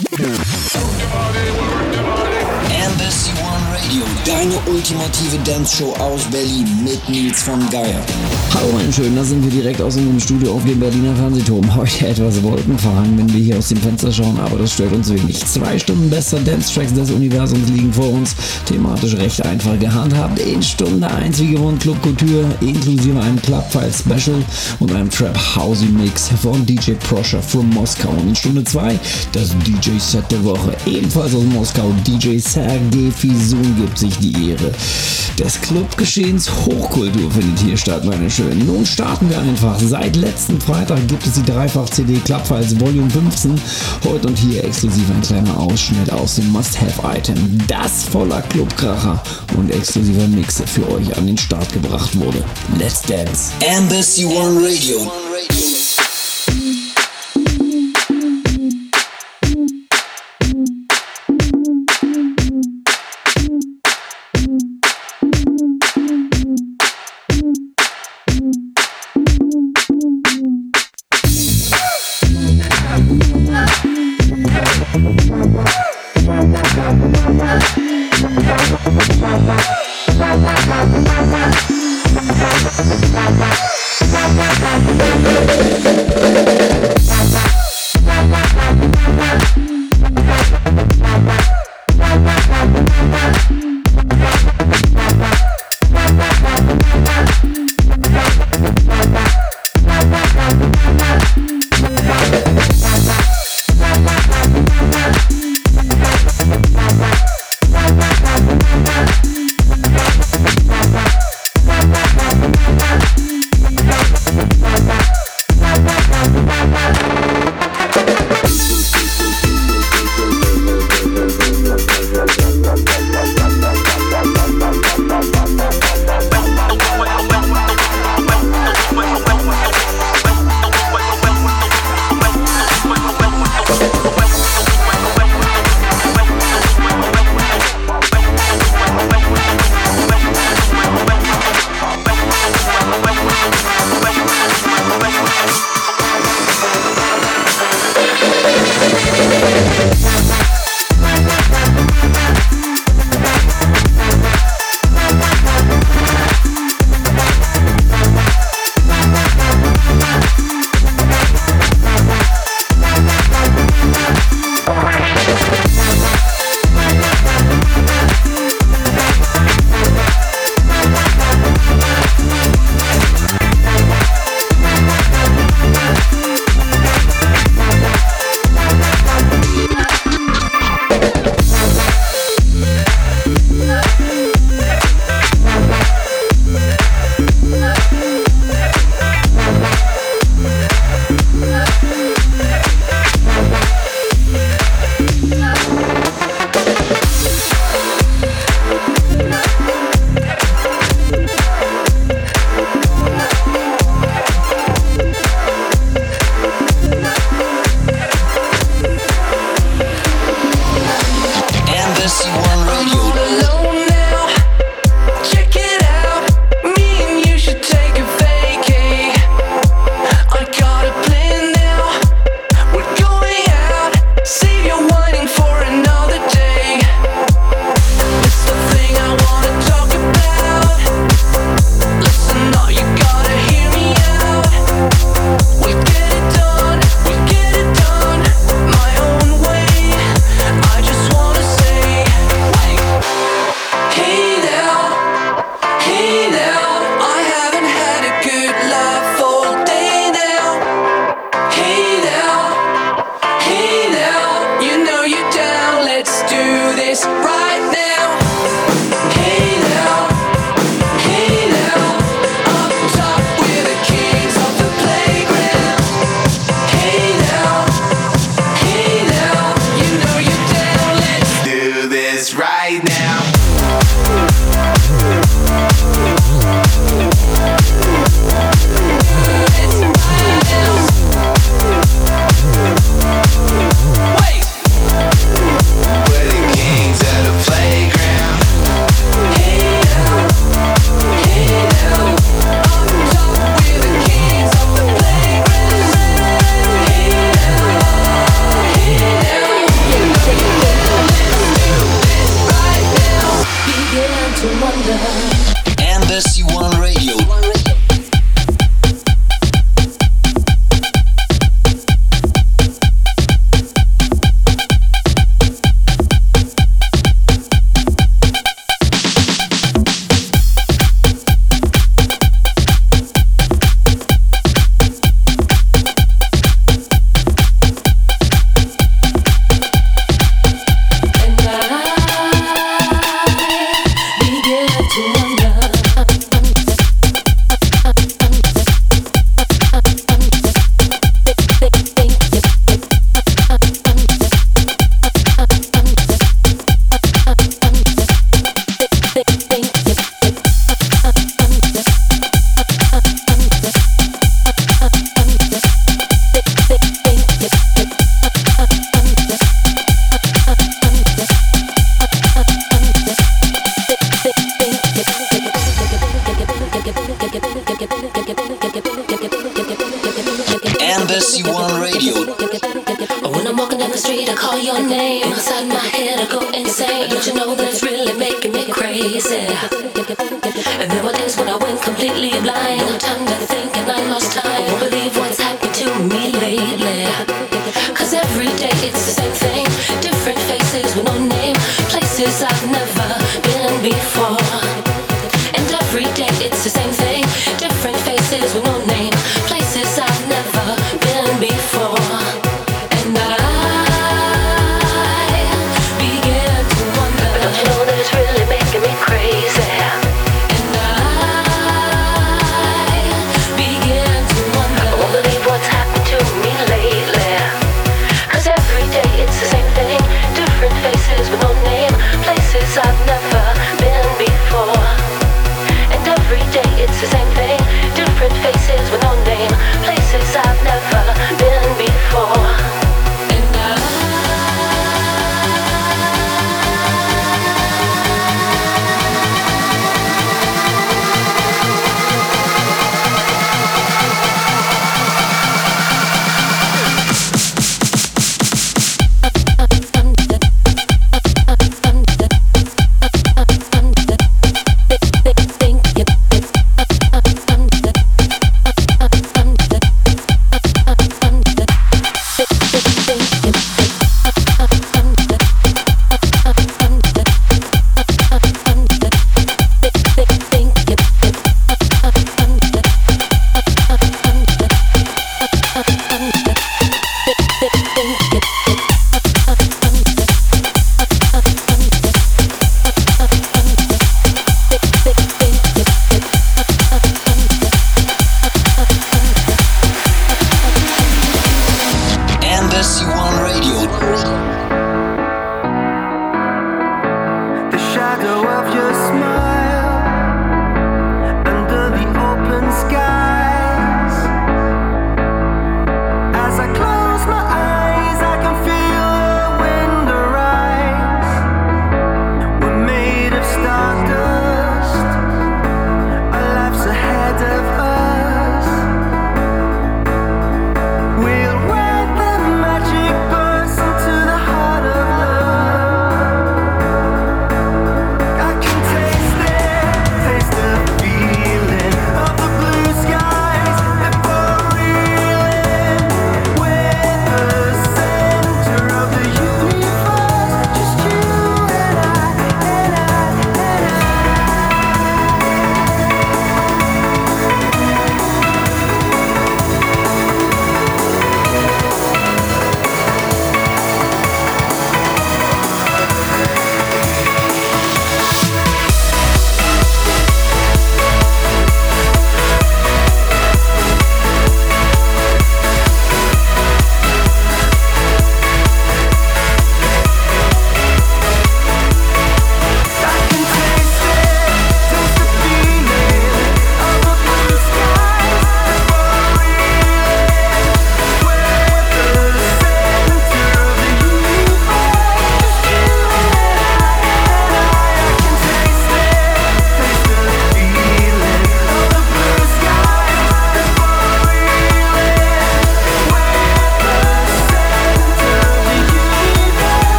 Yeah. Ultimative Dance-Show aus Berlin mit Nils von Geier. Hallo meine Schönen, da sind wir direkt aus unserem Studio auf dem Berliner Fernsehturm. Heute etwas wolkenverhangen, wenn wir hier aus dem Fenster schauen, aber das stört uns wenig. Zwei Stunden bester Dance-Tracks des Universums liegen vor uns, thematisch recht einfach gehandhabt. In Stunde 1 wie gewohnt Club Couture, inklusive einem Clubfile Special und einem Trap Housey Mix von DJ Prosher from Moskau. Und in Stunde 2 das DJ-Set der Woche, ebenfalls aus Moskau. DJ Sergei Fizun gibt sich die Ehre des Clubgeschehens Hochkultur findet hier statt, meine Schönen. Nun starten wir einfach. Seit letzten Freitag gibt es die Dreifach-CD Clubfiles Volume 15. Heute und hier exklusiv ein kleiner Ausschnitt aus dem Must-Have-Item, das voller Clubkracher und exklusiver Mixe für euch an den Start gebracht wurde. Let's dance. Embassy One Radio.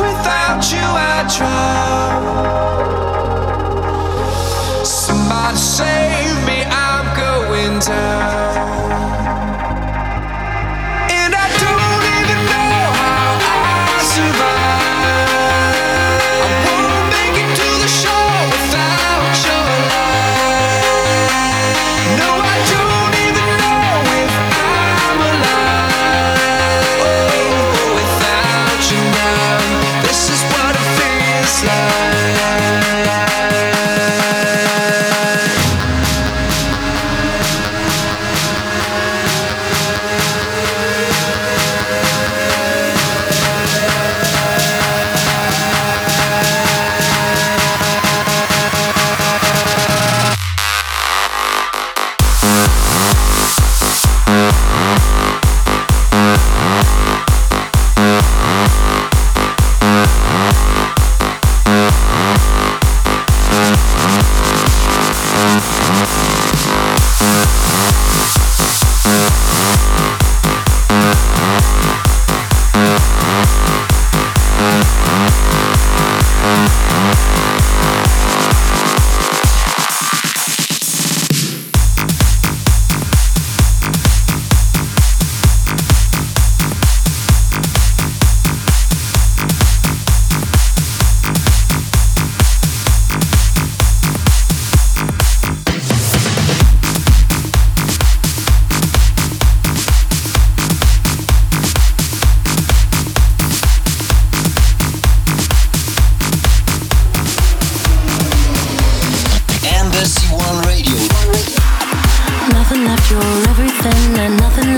without you, I drown. Somebody save me, I'm going down.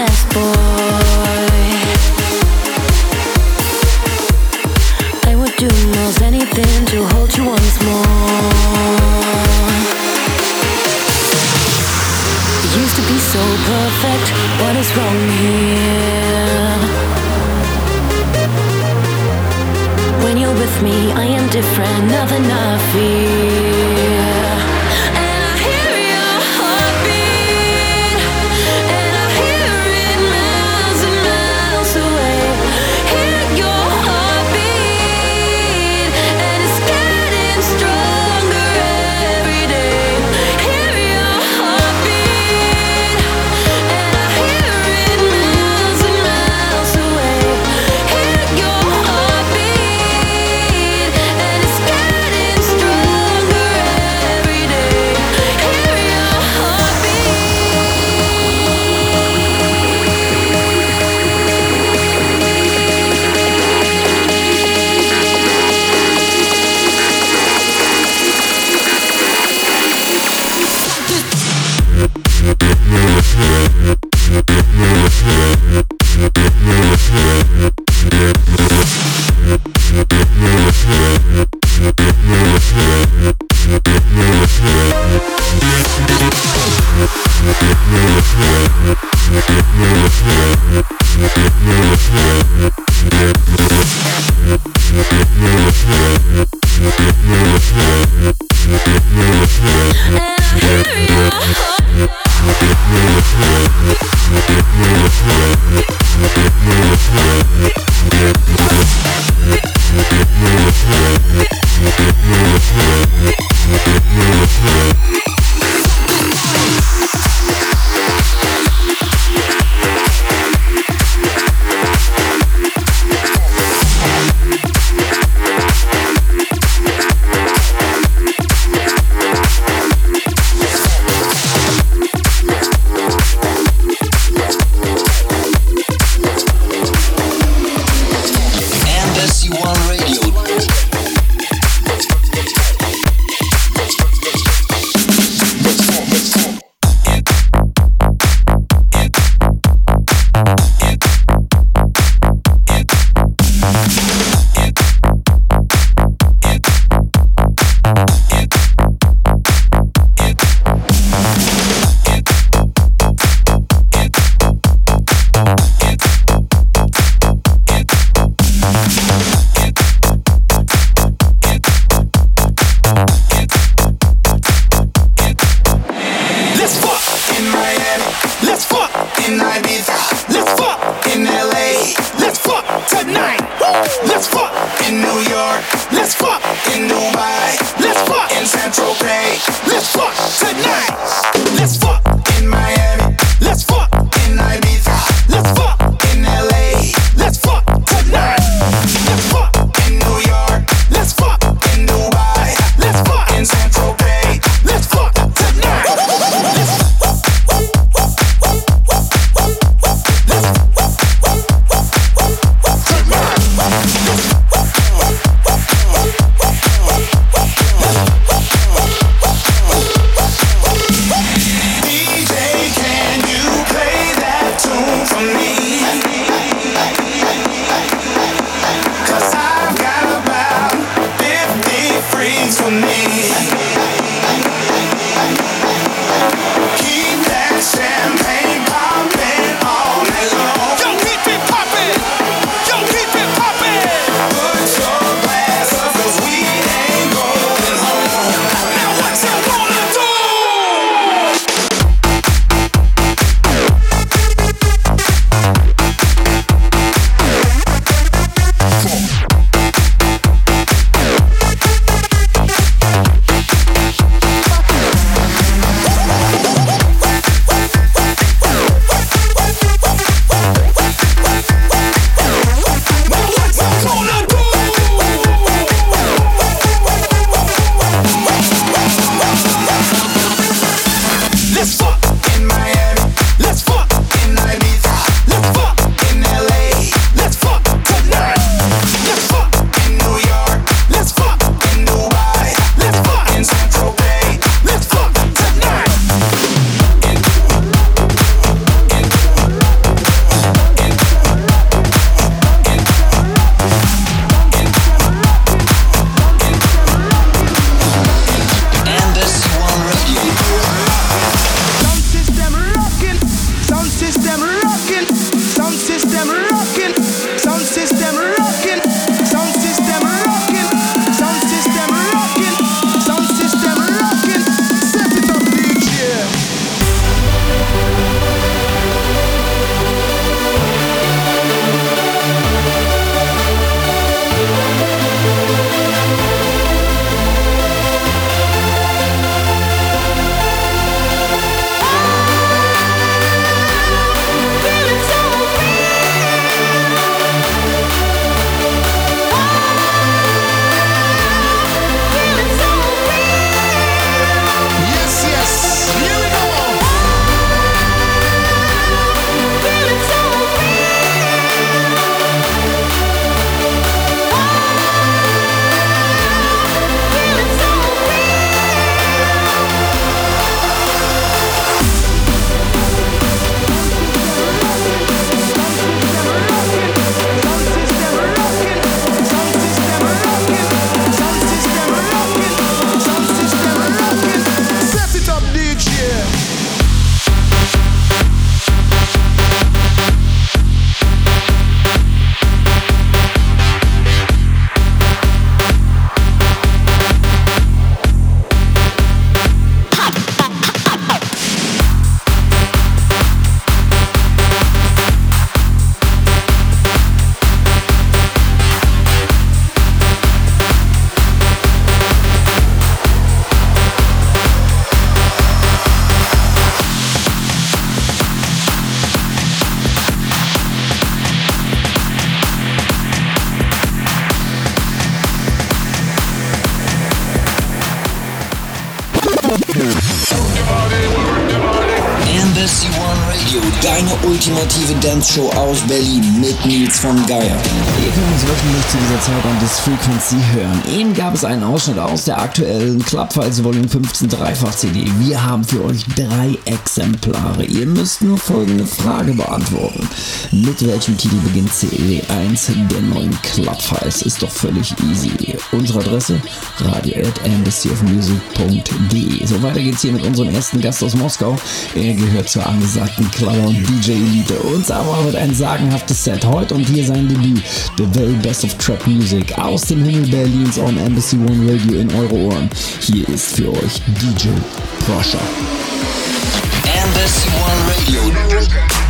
last boy Dance-Show aus Berlin mit Nils von Geier. Könnt uns wöchentlich zu dieser Zeit an This Frequency hören. Eben gab es einen Ausschnitt aus der aktuellen Clubfiles Volume 15 Dreifach-CD. Wir haben für euch drei Exemplare. Ihr müsst nur folgende Frage beantworten. Mit welchem Titel beginnt CD 1 der neuen Clubfiles? Ist doch völlig easy. Unsere Adresse radio at So weiter geht's hier mit unserem ersten Gast aus Moskau. Er gehört zur angesagten Clubber und DJ Elite. Uns aber wird ein sagenhaftes Set heute und hier sein Debüt. The Very Best of Trap Music aus dem Himmel Berlins on Embassy One Radio in eure Ohren. Hier ist für euch DJ Proscher. Embassy One Radio.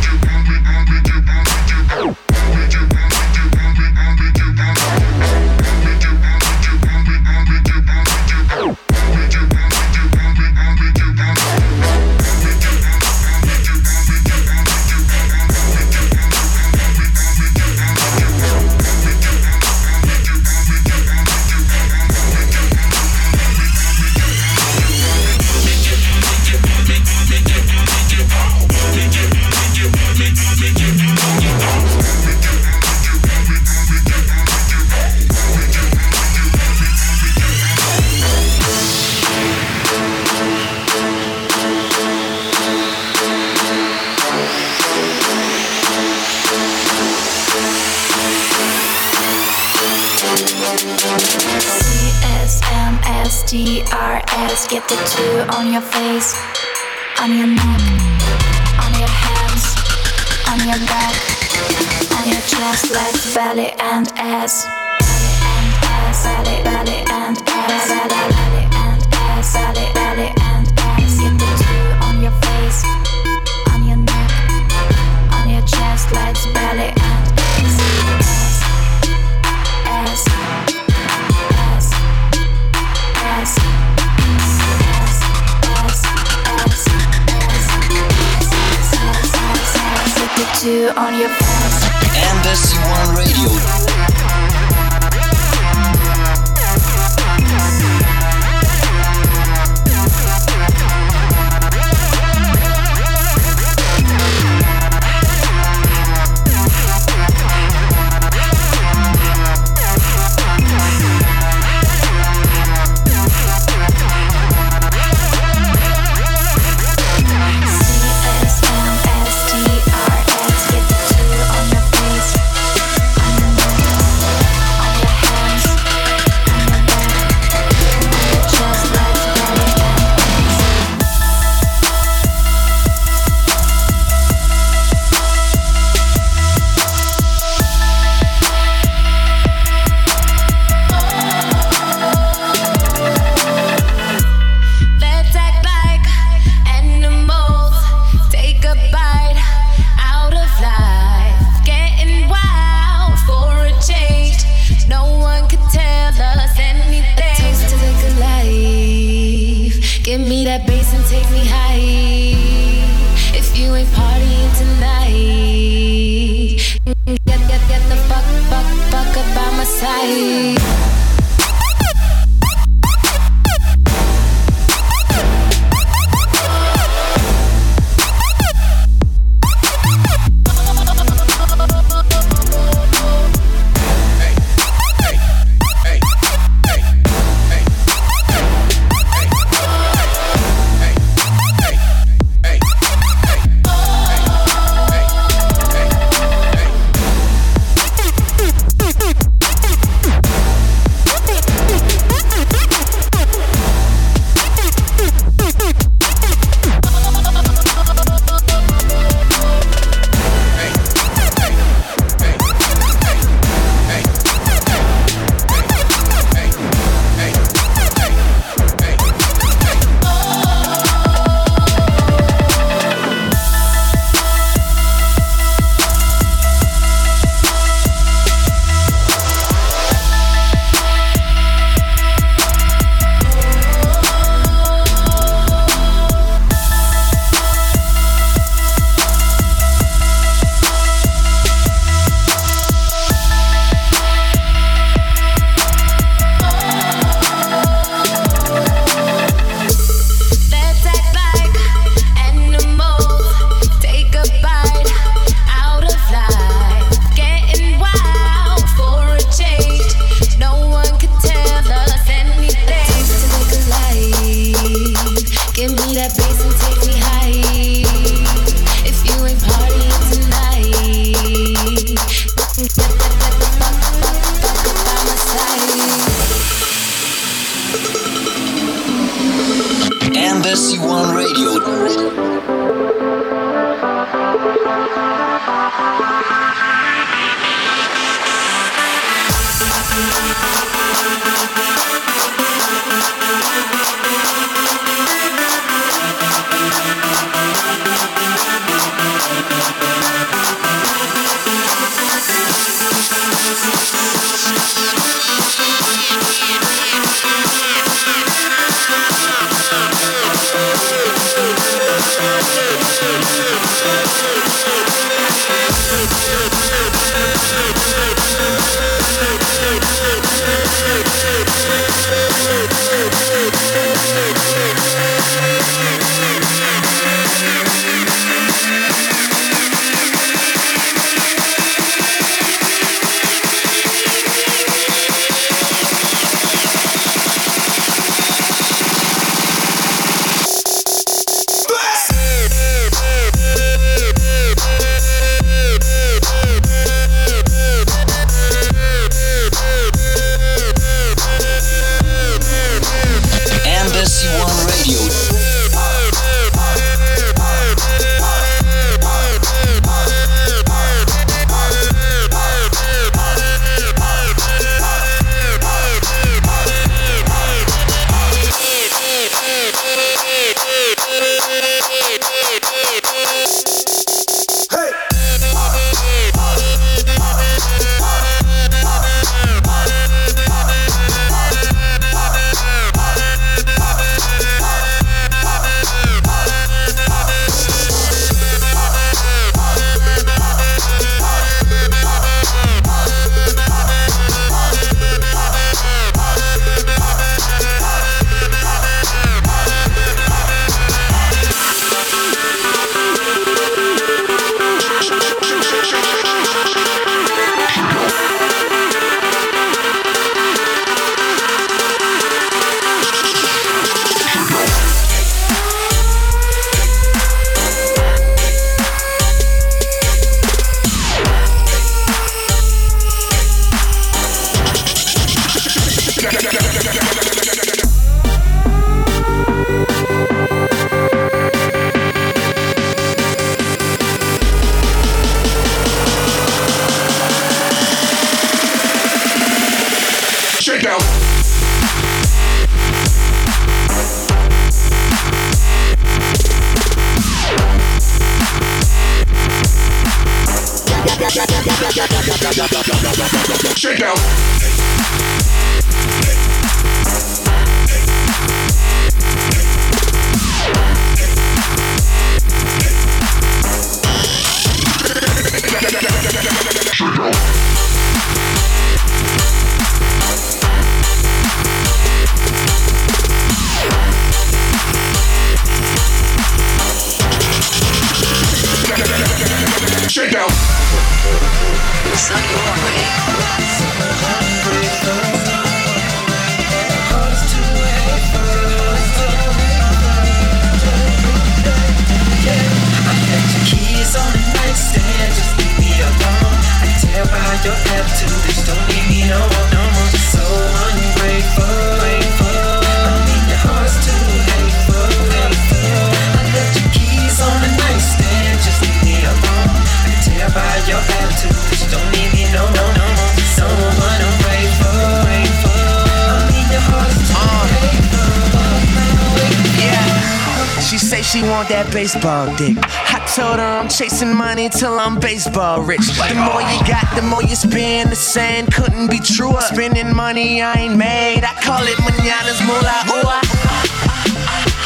Baseball dick. I told her I'm chasing money till I'm baseball rich. The more you got, the more you spend. The saying couldn't be truer. Spending money I ain't made. I call it mananas moolah. Ooh, I,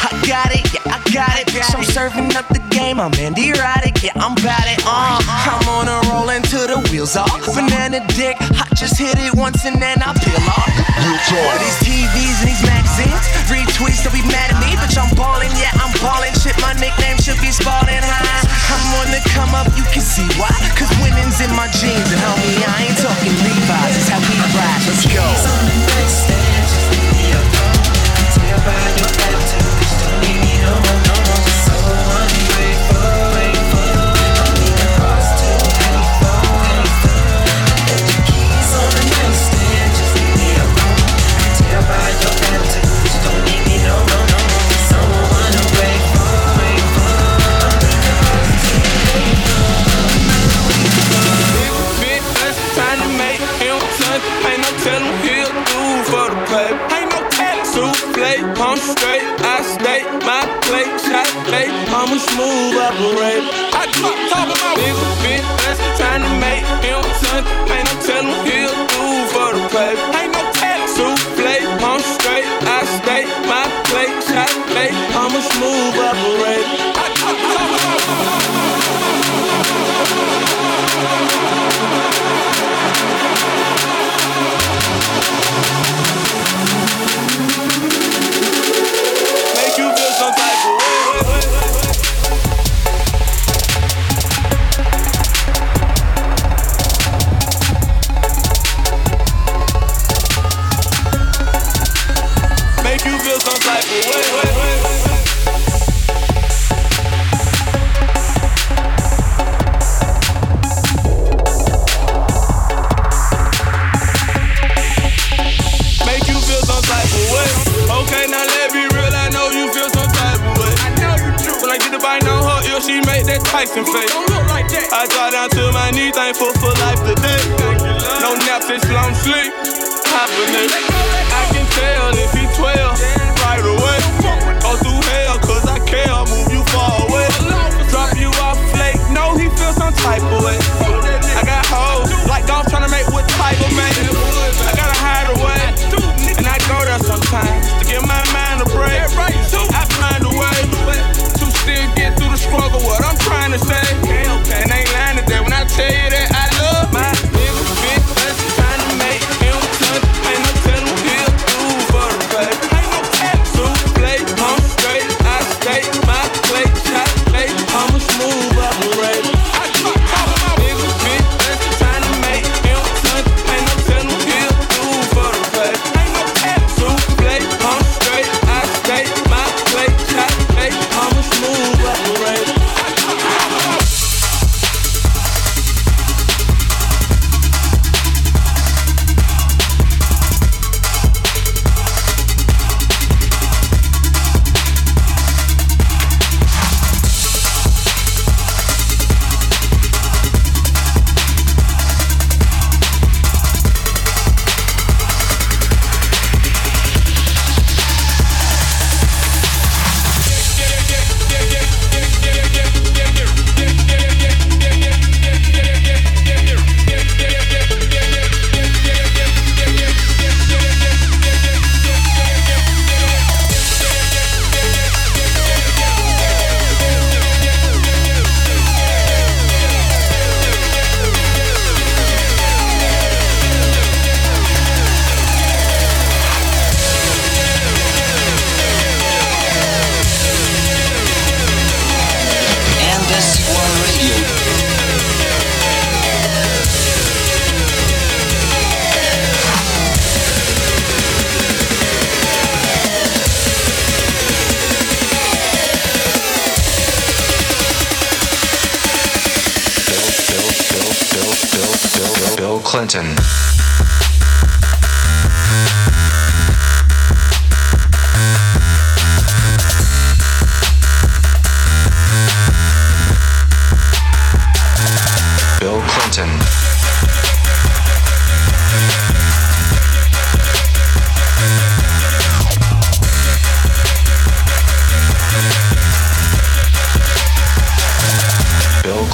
I got it, yeah, I got it. Bitch, I'm serving up the game. I'm Andy Roddick, yeah, I'm bout it. Uh, I'm on a roll until the wheels off. Banana dick, I just hit it once and then I peel off. These TVs and these retweets, don't be mad at me, bitch. I'm ballin', yeah, I'm balling. Shit, my nickname should be Spalding High. I'm on the come up, you can see why. Cause winning's in my jeans, and homie, I ain't talking Levi's. It's how we ride. Let's go. Your attitude, don't need me no more.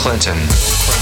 Clinton.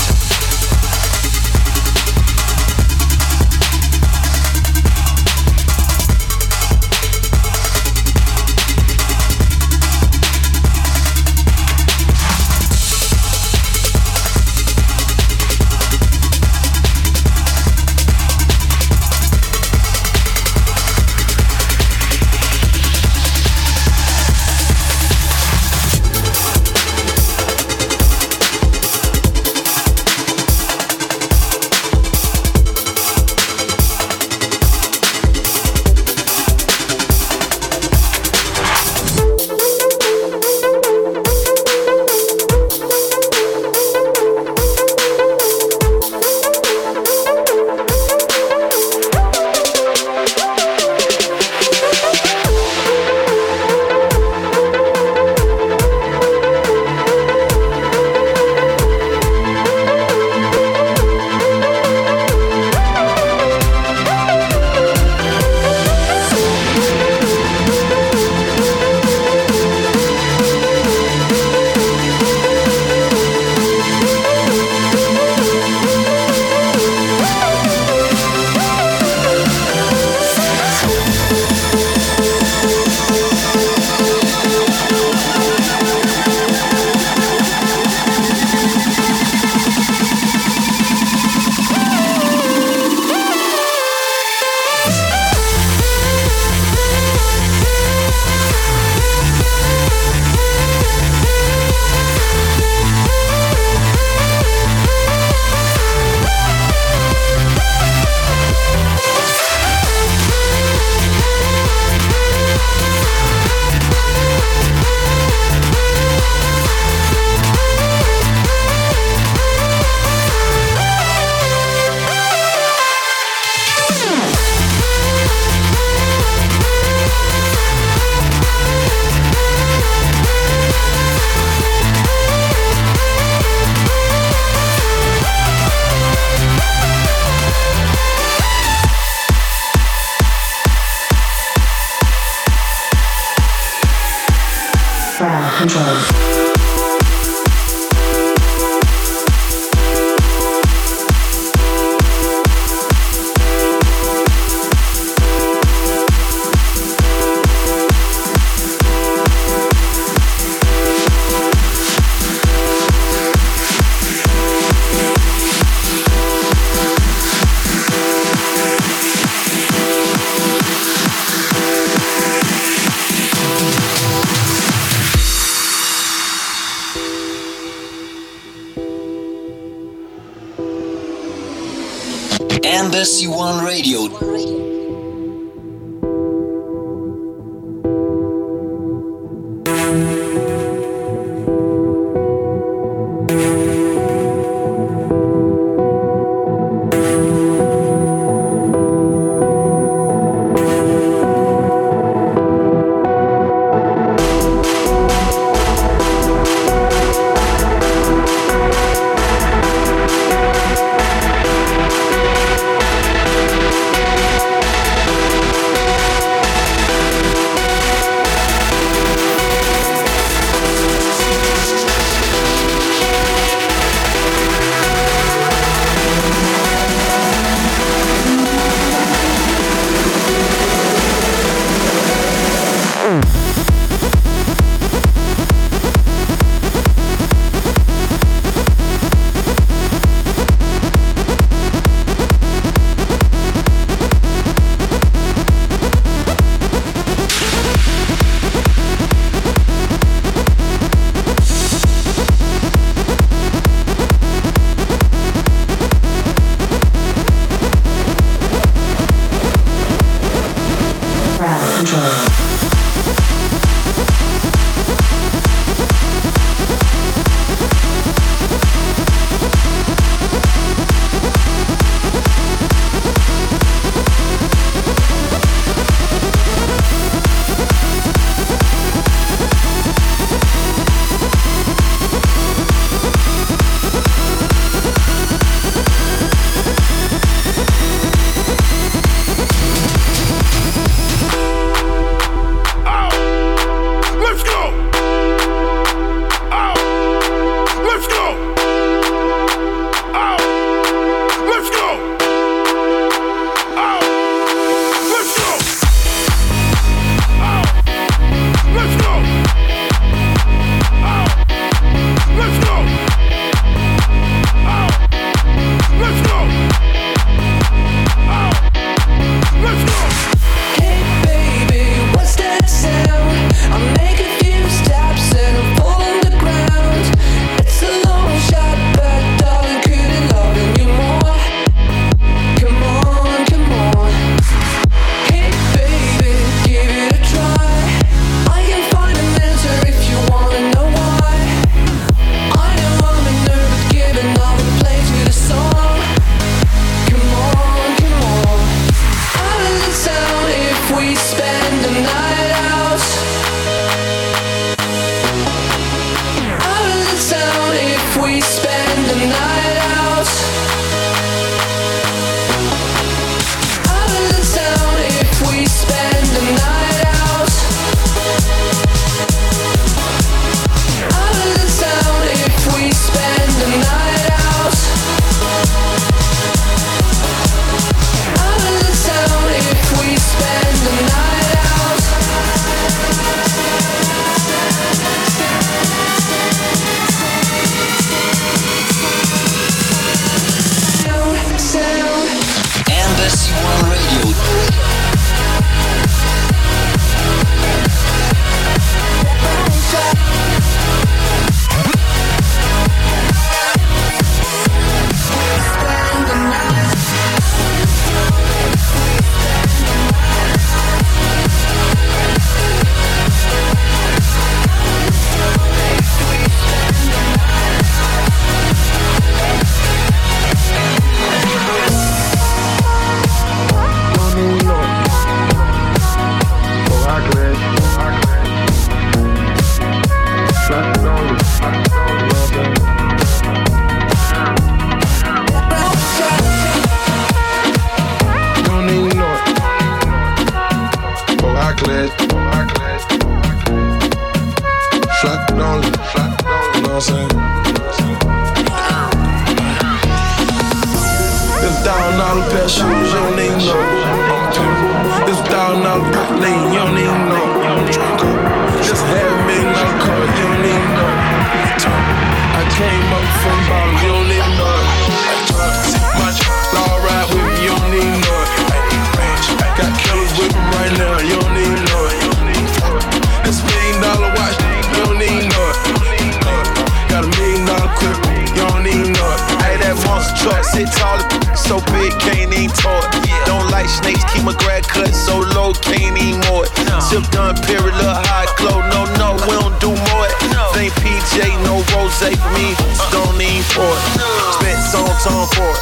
on for it.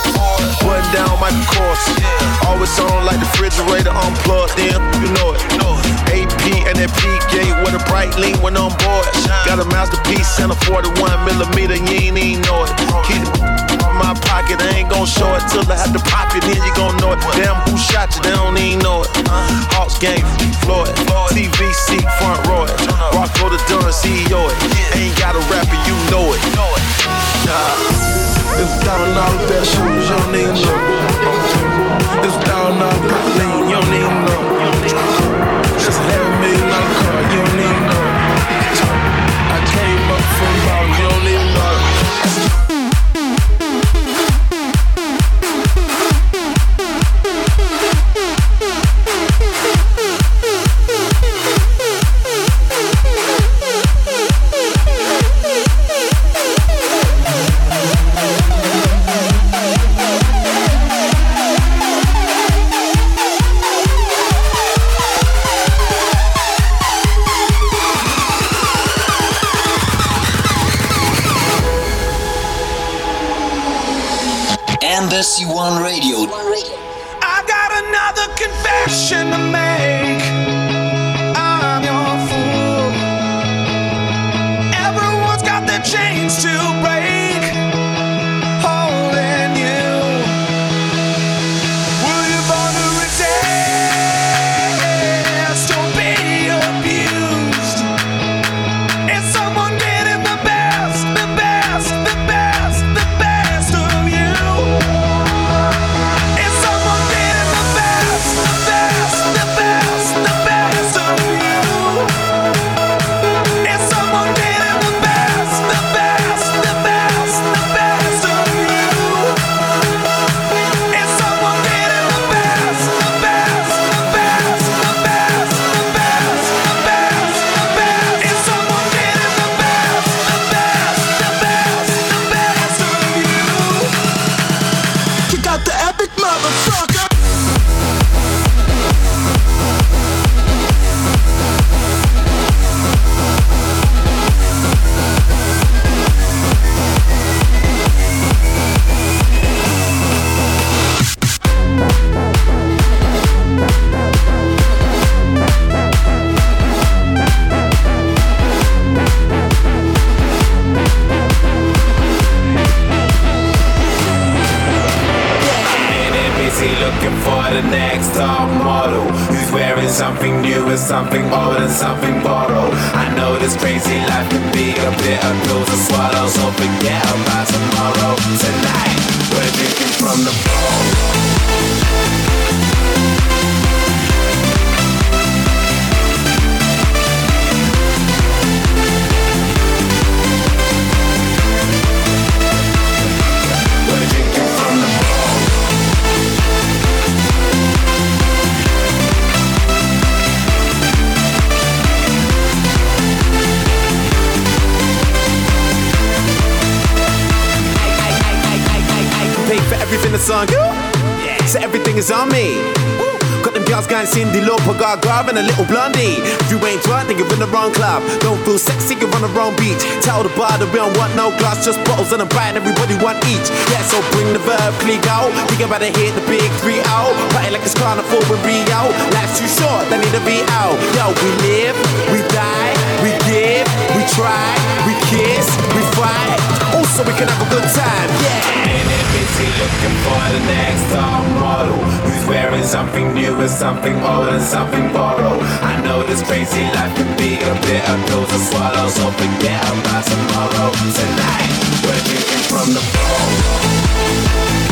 Button down Michael Kors. Always on like the refrigerator unplugged, damn, you know it. AP and that P gate with a bright link when on board. Got a masterpiece and a 41 millimeter, you ain't even know it. Keep it my pocket, I ain't gon' show it till I have to pop it, then you gon' know it. Damn, who shot you? They don't even know it. Hawks game, Floyd, TVC, front row it. Rocco the Dunn, CEO it. Ain't got a rapper, you know it. Nah. It's down all that shoes, you don't need no. It's down all that lean, you don't need no. Just a half million dollar car, you don't need the man. On you. So everything is on me. Got them girls going Cyndi Lauper, Gaga, and a little blondie. If you ain't drunk, then you're in the wrong club. Don't feel sexy, you're on the wrong beach. Tell the bar that we don't want no glass, just bottles and a bite, and everybody want each. Yeah, so bring the verb, click out. We about to hit the big 3 out. Party like it's carnival with Rio. Life's too short, they need to be out. Yo, we live, we die, we give, we try, we kiss, we fight. Also, we can have a good time, yeah. It busy looking for the next top model. Who's wearing something new and something old and something borrowed? I know this crazy life can be a bitter pill to swallow So forget about tomorrow. Tonight, we're drinking from the bowl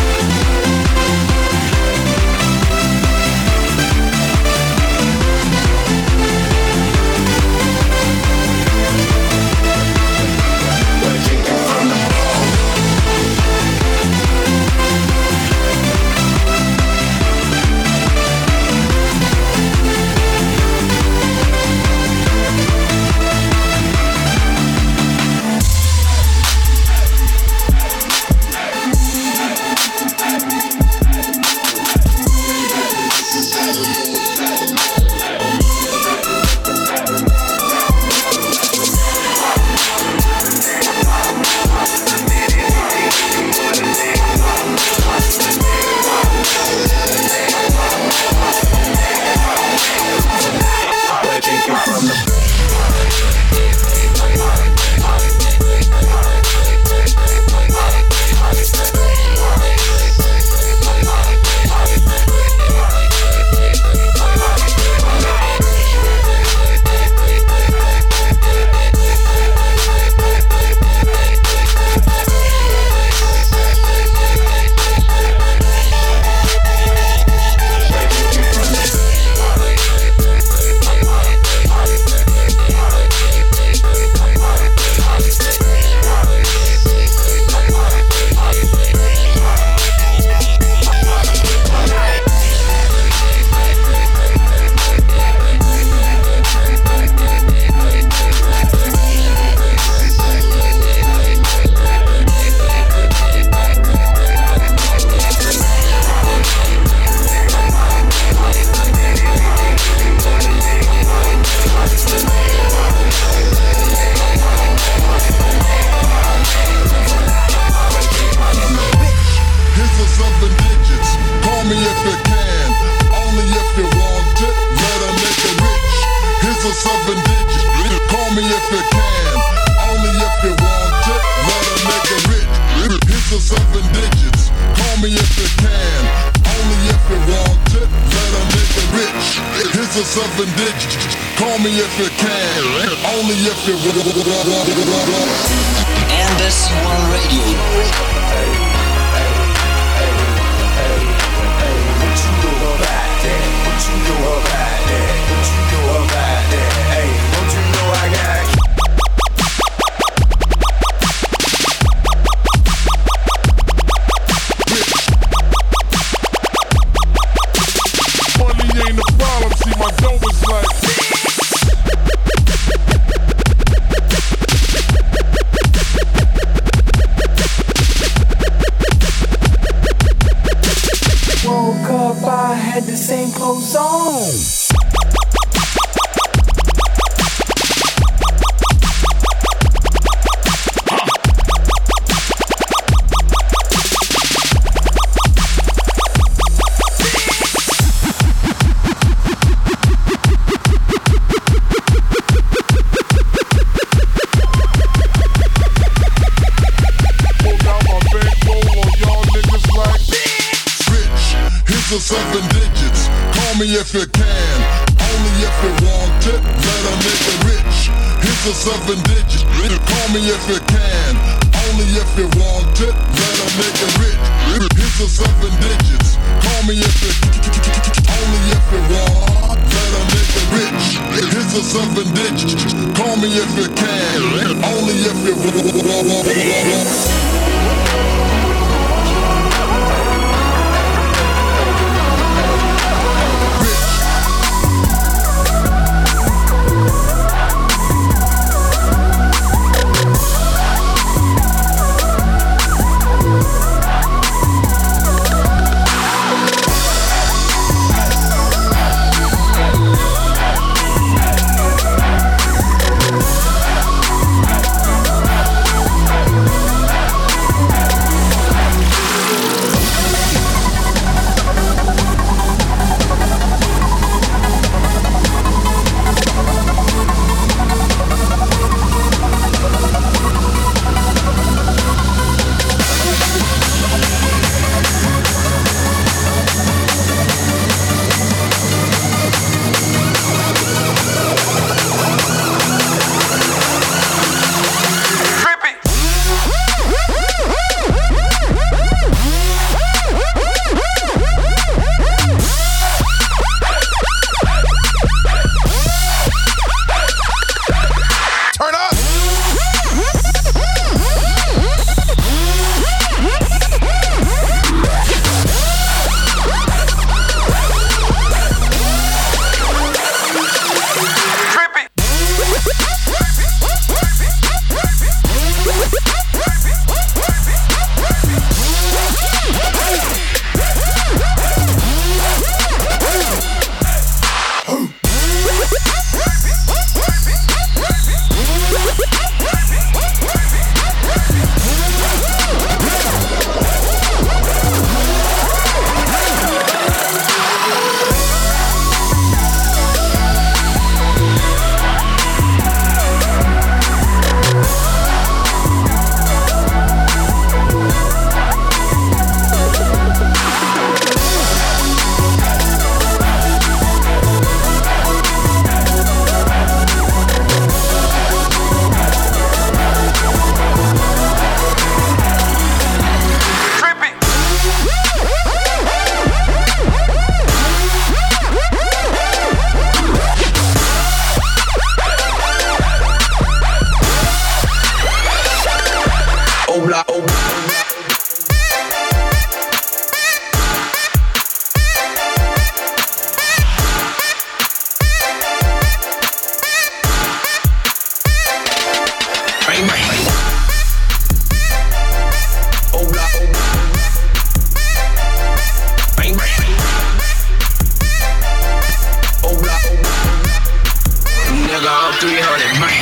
all 300 man.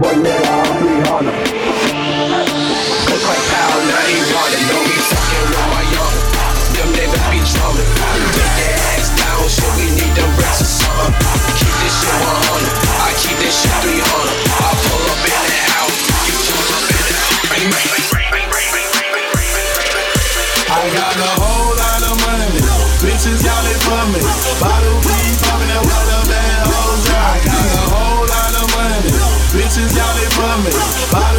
Boy, I'm 300. It. Don't be my young. Them niggas be ass down, shit, we need them. Keep this shit 100. I keep this shit 300. Hágame.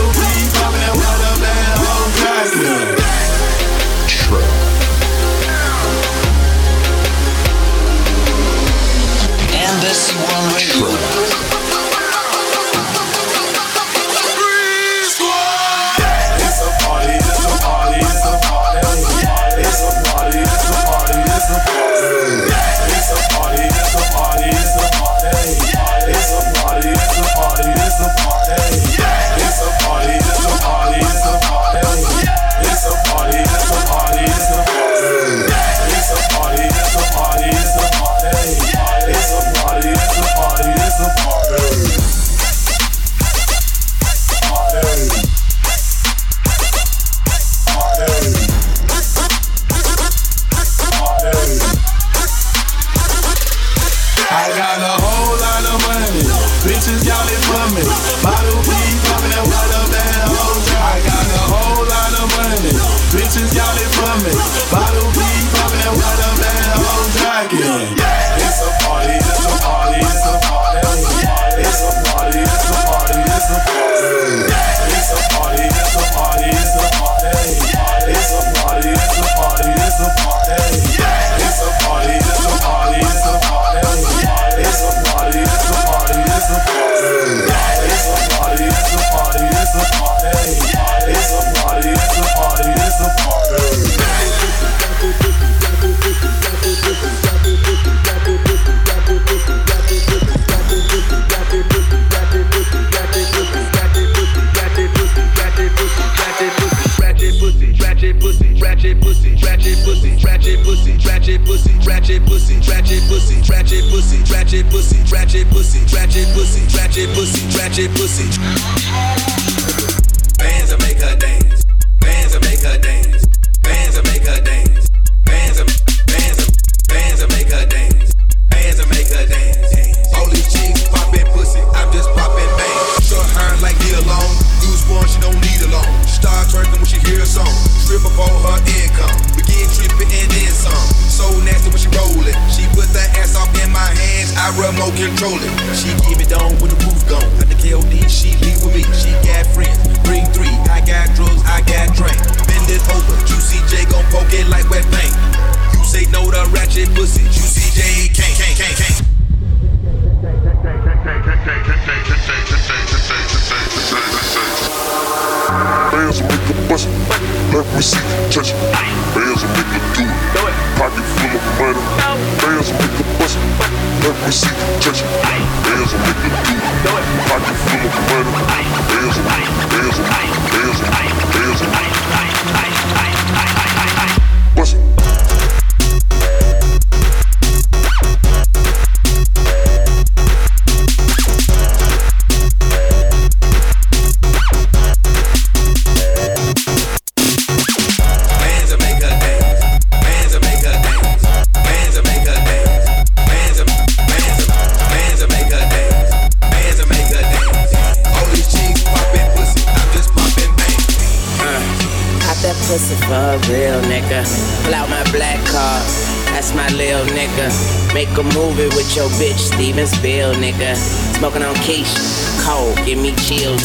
Spiel, nigga. Smoking on quiche, cold, give me chills,